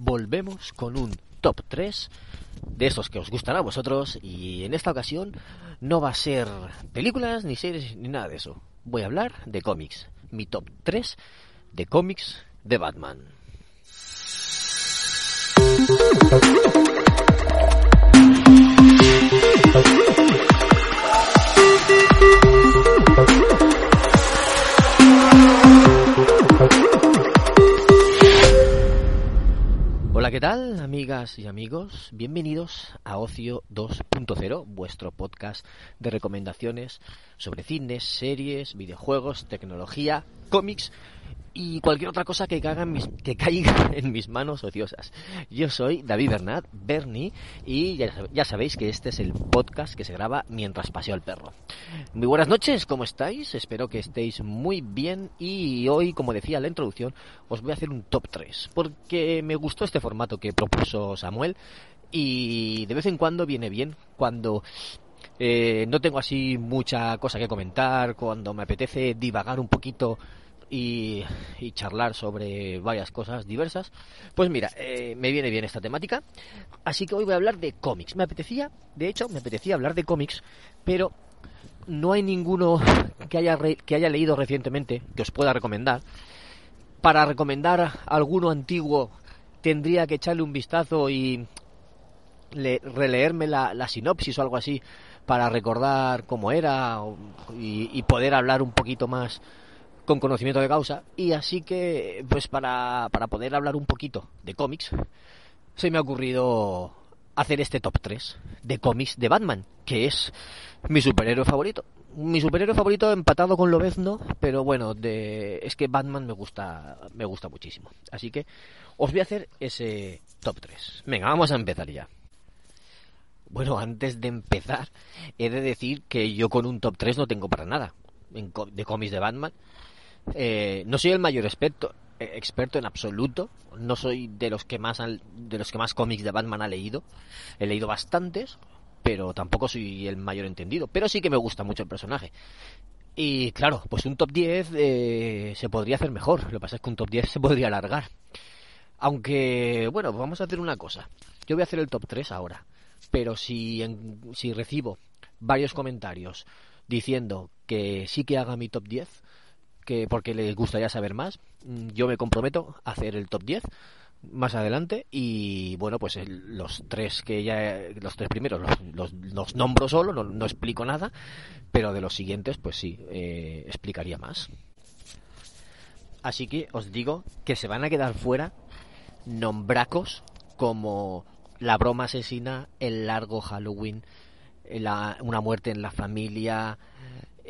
volvemos con un top 3 de esos que os gustará a vosotros y en esta ocasión no va a ser películas ni series ni nada de eso. Voy a hablar de cómics. Mi top 3 de cómics de Batman. ¿Qué tal, amigas y amigos? Bienvenidos a Ocio 2.0, vuestro podcast de recomendaciones sobre cines, series, videojuegos, tecnología, cómics y cualquier otra cosa que caiga, en mis, que caiga en mis manos ociosas. Yo soy David Bernat, Bernie, y ya, sabéis que este es el podcast que se graba mientras paseo al perro. Muy buenas noches, ¿cómo estáis? Espero que estéis muy bien y hoy, como decía en la introducción, os voy a hacer un top 3, porque me gustó este formato que propuso Samuel y de vez en cuando viene bien cuando eh, no tengo así mucha cosa que comentar, cuando me apetece divagar un poquito y, charlar sobre varias cosas diversas, pues mira, eh, me viene bien esta temática. Así que hoy voy a hablar de cómics. Me apetecía, de hecho, me apetecía hablar de cómics, pero no hay ninguno que haya, que haya leído recientemente que os pueda recomendar. Para recomendar alguno antiguo tendría que echarle un vistazo y releerme la, la, sinopsis o algo así para recordar cómo era y poder hablar un poquito más con conocimiento de causa y así que pues para, para poder hablar un poquito de cómics se me ha ocurrido hacer este top 3 de cómics de Batman, que es mi superhéroe favorito. Mi superhéroe favorito empatado con Lobezno, pero bueno, de, es que Batman me gusta, me gusta muchísimo. Así que os voy a hacer ese top 3. Venga, vamos a empezar ya. Bueno, antes de empezar, he de decir que yo con un top 3 no tengo para nada de cómics de Batman. Eh, no soy el mayor experto, eh, experto en absoluto. No soy de los que más de los que más cómics de Batman ha leído. He leído bastantes, pero tampoco soy el mayor entendido. Pero sí que me gusta mucho el personaje. Y claro, pues un top 10 eh, se podría hacer mejor. Lo que pasa es que un top 10 se podría alargar. Aunque, bueno, vamos a hacer una cosa. Yo voy a hacer el top 3 ahora. Pero si, si recibo varios comentarios diciendo que sí que haga mi top 10, que porque les gustaría saber más. Mm, yo me comprometo a hacer el top 10 más adelante y bueno pues los tres que ya los tres primeros los, los, nombro solo no, explico nada pero de los siguientes pues sí eh, explicaría más así que os digo que se van a quedar fuera nombracos como la broma asesina el largo Halloween la, una muerte en la familia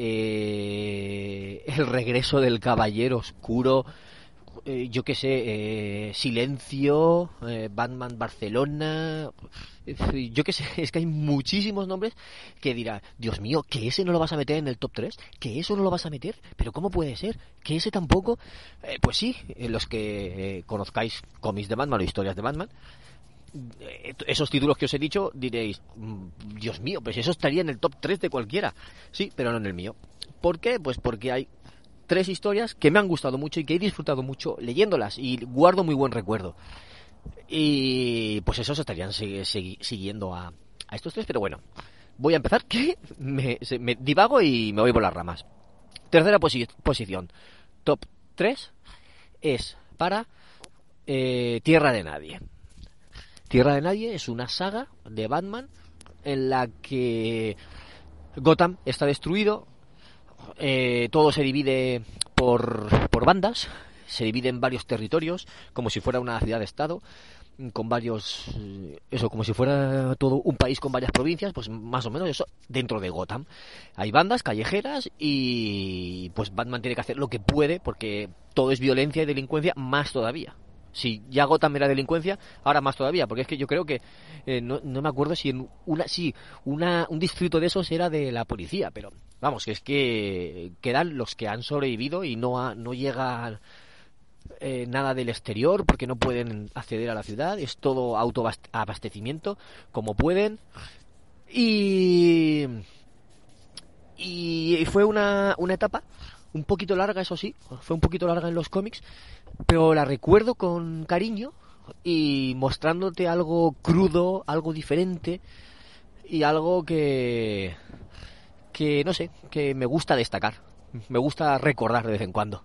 eh, el regreso del caballero oscuro, eh, yo qué sé, eh, Silencio, eh, Batman Barcelona, yo qué sé, es que hay muchísimos nombres que dirá, Dios mío, que ese no lo vas a meter en el top 3, que eso no lo vas a meter, pero ¿cómo puede ser? Que ese tampoco, pues sí, los que conozcáis cómics de Batman o historias de Batman, esos títulos que os he dicho diréis, mm, Dios mío, pues eso estaría en el top 3 de cualquiera. Sí, pero no en el mío. ¿Por qué? Pues porque hay tres historias que me han gustado mucho y que he disfrutado mucho leyéndolas y guardo muy buen recuerdo. Y pues esos estarían siguiendo a, estos tres, pero bueno, voy a empezar que me, divago y me voy por las ramas. Tercera posición, top 3 es para eh, Tierra de Nadie. Tierra de Nadie es una saga de Batman en la que Gotham está destruido, eh, todo se divide por, por bandas, se divide en varios territorios, como si fuera una ciudad-estado, con varios, eh, eso, como si fuera todo un país con varias provincias, pues más o menos eso dentro de Gotham. Hay bandas callejeras y pues Batman tiene que hacer lo que puede porque todo es violencia y delincuencia más todavía. Si ya Gotham era delincuencia, ahora más todavía, porque es que yo creo que eh, no, no, me acuerdo si en una sí, una, un distrito de esos era de la policía, pero vamos, que es que quedan los que han sobrevivido y no no llega eh, nada del exterior porque no pueden acceder a la ciudad, es todo autoabastecimiento como pueden y y fue una, una etapa un poquito larga, eso sí, fue un poquito larga en los cómics, pero la recuerdo con cariño y mostrándote algo crudo, algo diferente y algo que que no sé, que me gusta destacar, me gusta recordar de vez en cuando.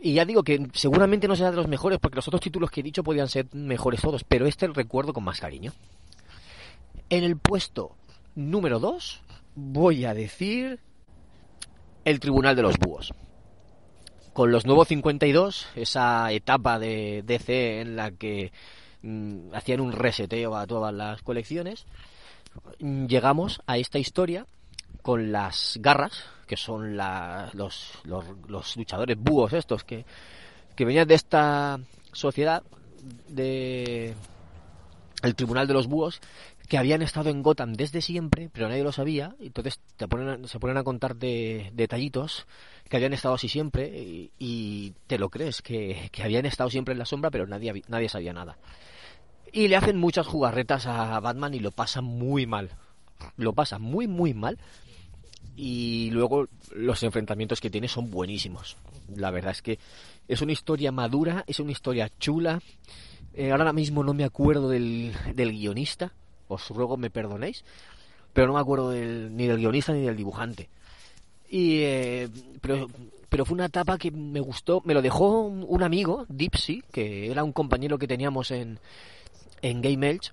Y ya digo que seguramente no será de los mejores, porque los otros títulos que he dicho podían ser mejores todos, pero este recuerdo con más cariño. En el puesto número 2 voy a decir el Tribunal de los Búhos. Con los nuevos 52, esa etapa de DC en la que mm, hacían un reseteo a todas las colecciones, llegamos a esta historia con las garras, que son los, los, luchadores búhos estos, que, que venían de esta sociedad de el Tribunal de los Búhos, que habían estado en Gotham desde siempre, pero nadie lo sabía, y entonces te ponen, se ponen a contar de, detallitos que habían estado así siempre, y, te lo crees, que, habían estado siempre en la sombra, pero nadie, nadie sabía nada. Y le hacen muchas jugarretas a Batman y lo pasa muy mal. Lo pasa muy, muy mal. Y luego los enfrentamientos que tiene son buenísimos. La verdad es que es una historia madura, es una historia chula. Eh, ahora mismo no me acuerdo del guionista, os ruego me perdonéis, pero no me acuerdo ni del guionista ni del dibujante. Y, eh, pero, pero fue una etapa que me gustó, me lo dejó un, amigo, Dipsy, que era un compañero que teníamos en, en Game Elch,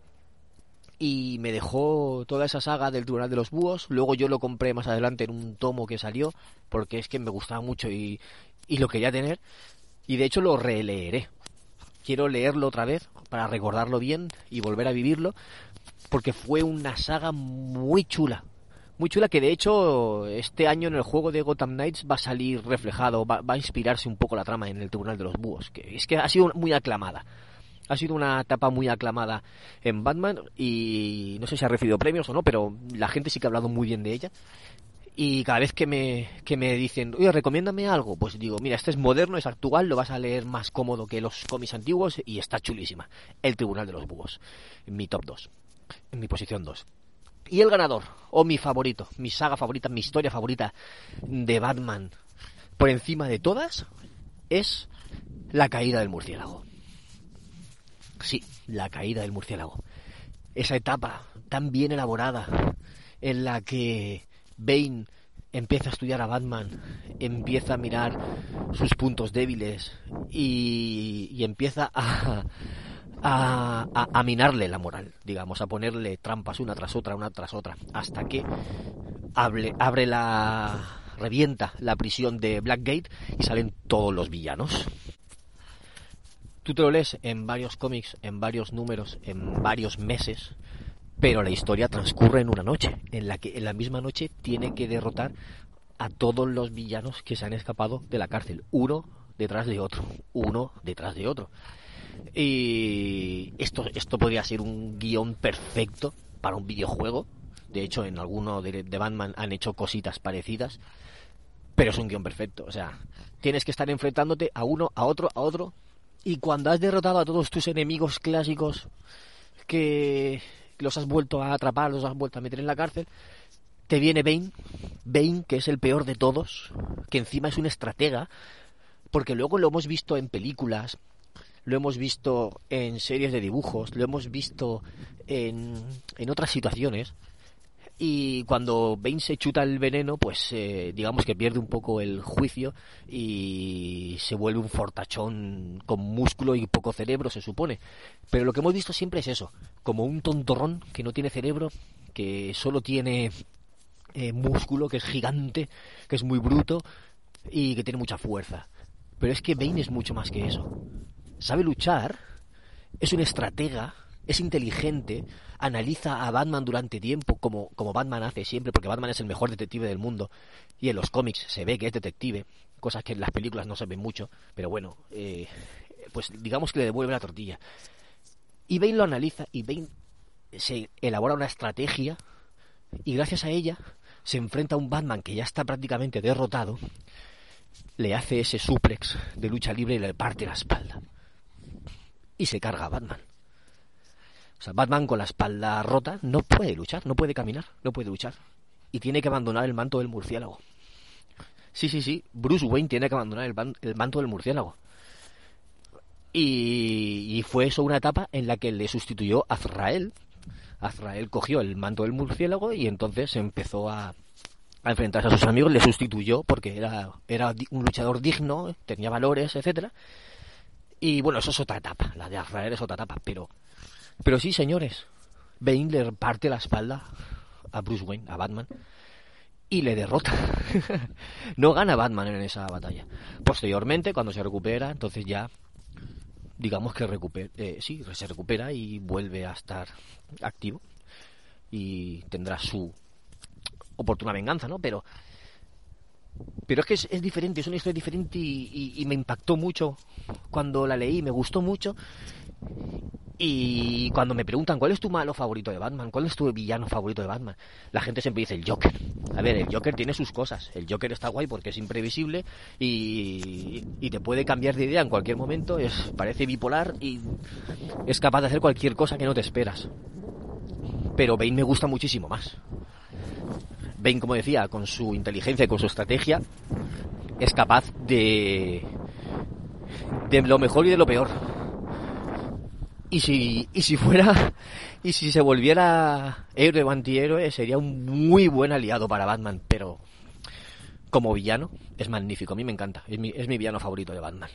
y me dejó toda esa saga del Tribunal de los Búhos. Luego yo lo compré más adelante en un tomo que salió, porque es que me gustaba mucho y, y lo quería tener. Y de hecho lo releeré. Quiero leerlo otra vez para recordarlo bien y volver a vivirlo, porque fue una saga muy chula. Muy chula que de hecho este año en el juego de Gotham Knights va a salir reflejado, va, a inspirarse un poco la trama en el Tribunal de los Búhos, que es que ha sido muy aclamada. Ha sido una etapa muy aclamada en Batman y no sé si ha recibido premios o no, pero la gente sí que ha hablado muy bien de ella. Y cada vez que me, que me dicen, oye, recomiéndame algo, pues digo, mira, este es moderno, es actual, lo vas a leer más cómodo que los cómics antiguos y está chulísima. El Tribunal de los Búhos, mi top 2 en mi posición 2. Y el ganador, o mi favorito, mi saga favorita, mi historia favorita de Batman, por encima de todas, es la caída del murciélago. Sí, la caída del murciélago. Esa etapa tan bien elaborada en la que Bane empieza a estudiar a Batman, empieza a mirar sus puntos débiles y, y empieza a, a, a, minarle la moral, digamos, a ponerle trampas una tras otra, una tras otra, hasta que abre, abre la revienta la prisión de Blackgate y salen todos los villanos. Tú te lo lees en varios cómics, en varios números, en varios meses, pero la historia transcurre en una noche, en la que en la misma noche tiene que derrotar a todos los villanos que se han escapado de la cárcel, uno detrás de otro, uno detrás de otro. Y esto, esto podría ser un guion perfecto para un videojuego. De hecho, en alguno de, Batman han hecho cositas parecidas. Pero es un guion perfecto. O sea, tienes que estar enfrentándote a uno, a otro, a otro. Y cuando has derrotado a todos tus enemigos clásicos que los has vuelto a atrapar, los has vuelto a meter en la cárcel, te viene Bane, Bane que es el peor de todos, que encima es un estratega, porque luego lo hemos visto en películas, lo hemos visto en series de dibujos, lo hemos visto en, en otras situaciones. Y cuando Bane se chuta el veneno, pues eh, digamos que pierde un poco el juicio y se vuelve un fortachón con músculo y poco cerebro, se supone. Pero lo que hemos visto siempre es eso, como un tontorrón que no tiene cerebro, que solo tiene eh, músculo, que es gigante, que es muy bruto y que tiene mucha fuerza. Pero es que Bane es mucho más que eso sabe luchar, es un estratega, es inteligente, analiza a Batman durante tiempo como, como Batman hace siempre, porque Batman es el mejor detective del mundo y en los cómics se ve que es detective, cosas que en las películas no se ven mucho, pero bueno, eh, pues digamos que le devuelve la tortilla. Y Bane lo analiza y Bane se elabora una estrategia y gracias a ella se enfrenta a un Batman que ya está prácticamente derrotado, le hace ese suplex de lucha libre y le parte la espalda. Y se carga a Batman. O sea, Batman con la espalda rota no puede luchar, no puede caminar, no puede luchar. Y tiene que abandonar el manto del murciélago. Sí, sí, sí, Bruce Wayne tiene que abandonar el, manto del murciélago. Y, y, fue eso una etapa en la que le sustituyó a Azrael, Azrael cogió el manto del murciélago y entonces empezó a, enfrentarse a sus amigos, le sustituyó porque era, era un luchador digno, tenía valores, etcétera. Y bueno, eso es otra etapa, la de Azrael es otra etapa, pero, pero sí, señores, Bane le parte la espalda a Bruce Wayne, a Batman, y le derrota. no gana Batman en esa batalla. Posteriormente, cuando se recupera, entonces ya digamos que recupera, eh, sí, se recupera y vuelve a estar activo y tendrá su oportuna venganza, ¿no? Pero, pero es que es, diferente, es una historia diferente y, me impactó mucho cuando la leí, me gustó mucho y cuando me preguntan cuál es tu malo favorito de Batman, cuál es tu villano favorito de Batman, la gente siempre dice el Joker. A ver, el Joker tiene sus cosas. El Joker está guay porque es imprevisible y, te puede cambiar de idea en cualquier momento. Es, parece bipolar y es capaz de hacer cualquier cosa que no te esperas. Pero Bane me gusta muchísimo más. Bane, como decía, con su inteligencia y con su estrategia, es capaz de de lo mejor y de lo peor y si, y si fuera, y si se volviera héroe o antihéroe, sería un muy buen aliado para Batman, pero como villano es magnífico, a mí me encanta, es mi, es mi villano favorito de Batman.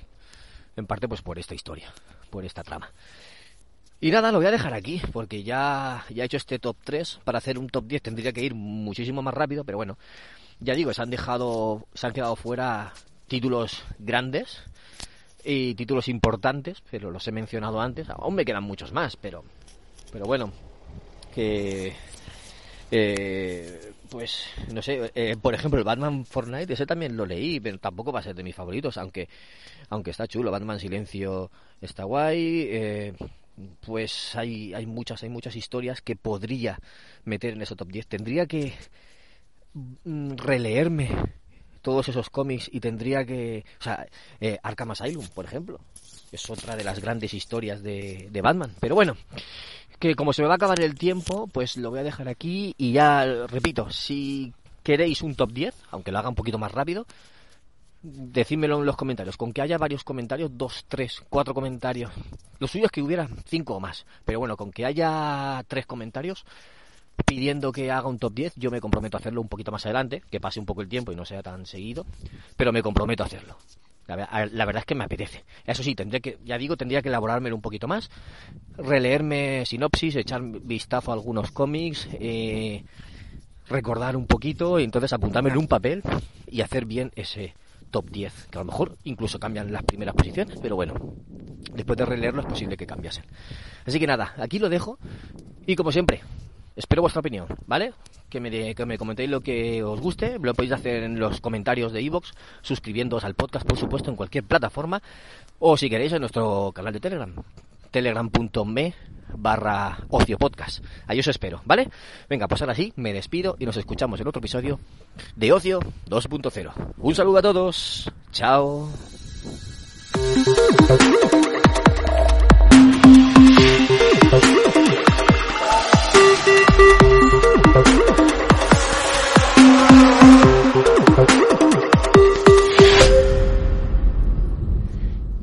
En parte pues por esta historia, por esta trama. Y nada, lo voy a dejar aquí, porque ya, ya he hecho este top 3. Para hacer un top 10 tendría que ir muchísimo más rápido, pero bueno, ya digo, se han dejado, se han quedado fuera títulos grandes y títulos importantes, pero los he mencionado antes. Aún me quedan muchos más, pero, pero bueno, que eh, pues no sé, eh, por ejemplo el Batman Fortnite, ese también lo leí, pero tampoco va a ser de mis favoritos, aunque aunque está chulo, Batman Silencio está guay, eh, pues hay hay muchas hay muchas historias que podría meter en ese top 10. Tendría que mm, releerme todos esos cómics y tendría que... O sea, eh, Arkham Asylum, por ejemplo, es otra de las grandes historias de, de Batman. Pero bueno, que como se me va a acabar el tiempo, pues lo voy a dejar aquí y ya, repito, si queréis un top 10, aunque lo haga un poquito más rápido, decídmelo en los comentarios. Con que haya varios comentarios, dos, tres, cuatro comentarios. Lo suyo es que hubiera cinco o más. Pero bueno, con que haya tres comentarios, pidiendo que haga un top 10. Yo me comprometo a hacerlo un poquito más adelante, que pase un poco el tiempo y no sea tan seguido, pero me comprometo a hacerlo. La, verdad es que me apetece. Eso sí, tendré que, ya digo, tendría que elaborármelo un poquito más, releerme sinopsis, echar vistazo a algunos cómics, eh, recordar un poquito y entonces apuntarme en un papel y hacer bien ese top 10, que a lo mejor incluso cambian las primeras posiciones, pero bueno, después de releerlo es posible que cambiasen. Así que nada, aquí lo dejo y como siempre, Espero vuestra opinión, ¿vale? Que me, que me comentéis lo que os guste, lo podéis hacer en los comentarios de iVoox, suscribiéndoos al podcast, por supuesto, en cualquier plataforma, o si queréis en nuestro canal de Telegram, telegram.me barra ocio podcast. Ahí os espero, ¿vale? Venga, pues ahora sí, me despido y nos escuchamos en otro episodio de Ocio 2.0. Un saludo a todos, chao.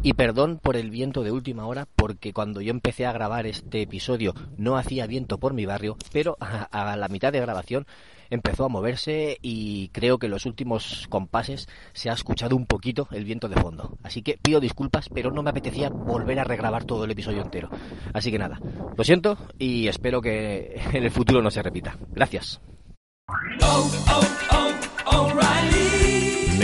Y perdón por el viento de última hora, porque cuando yo empecé a grabar este episodio no hacía viento por mi barrio, pero a, la mitad de grabación empezó a moverse y creo que en los últimos compases se ha escuchado un poquito el viento de fondo. Así que pido disculpas, pero no me apetecía volver a regrabar todo el episodio entero. Así que nada, lo siento y espero que en el futuro no se repita. Gracias. Oh, oh, oh,